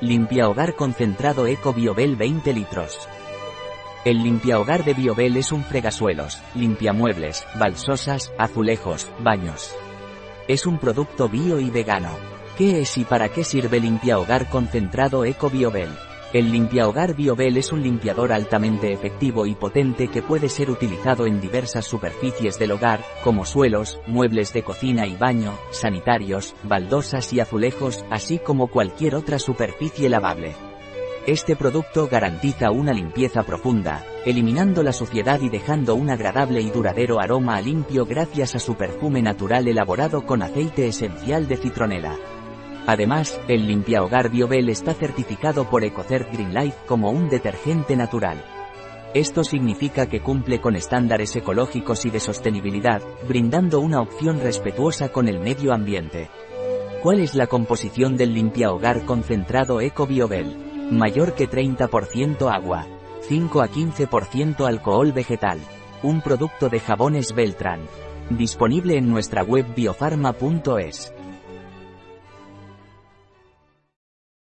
Limpia hogar concentrado Eco Biobel 20 litros. El limpia hogar de Biobel es un fregasuelos, limpiamuebles, balsosas, azulejos, baños. Es un producto bio y vegano. ¿Qué es y para qué sirve limpia hogar concentrado Eco Biobel? El limpiahogar BioBel es un limpiador altamente efectivo y potente que puede ser utilizado en diversas superficies del hogar, como suelos, muebles de cocina y baño, sanitarios, baldosas y azulejos, así como cualquier otra superficie lavable. Este producto garantiza una limpieza profunda, eliminando la suciedad y dejando un agradable y duradero aroma a limpio gracias a su perfume natural elaborado con aceite esencial de citronela. Además, el limpiahogar BioBel está certificado por EcoCert Green Life como un detergente natural. Esto significa que cumple con estándares ecológicos y de sostenibilidad, brindando una opción respetuosa con el medio ambiente. ¿Cuál es la composición del limpiahogar concentrado Eco BioBel? Mayor que 30% agua. 5 a 15% alcohol vegetal. Un producto de jabones Beltran. Disponible en nuestra web biofarma.es.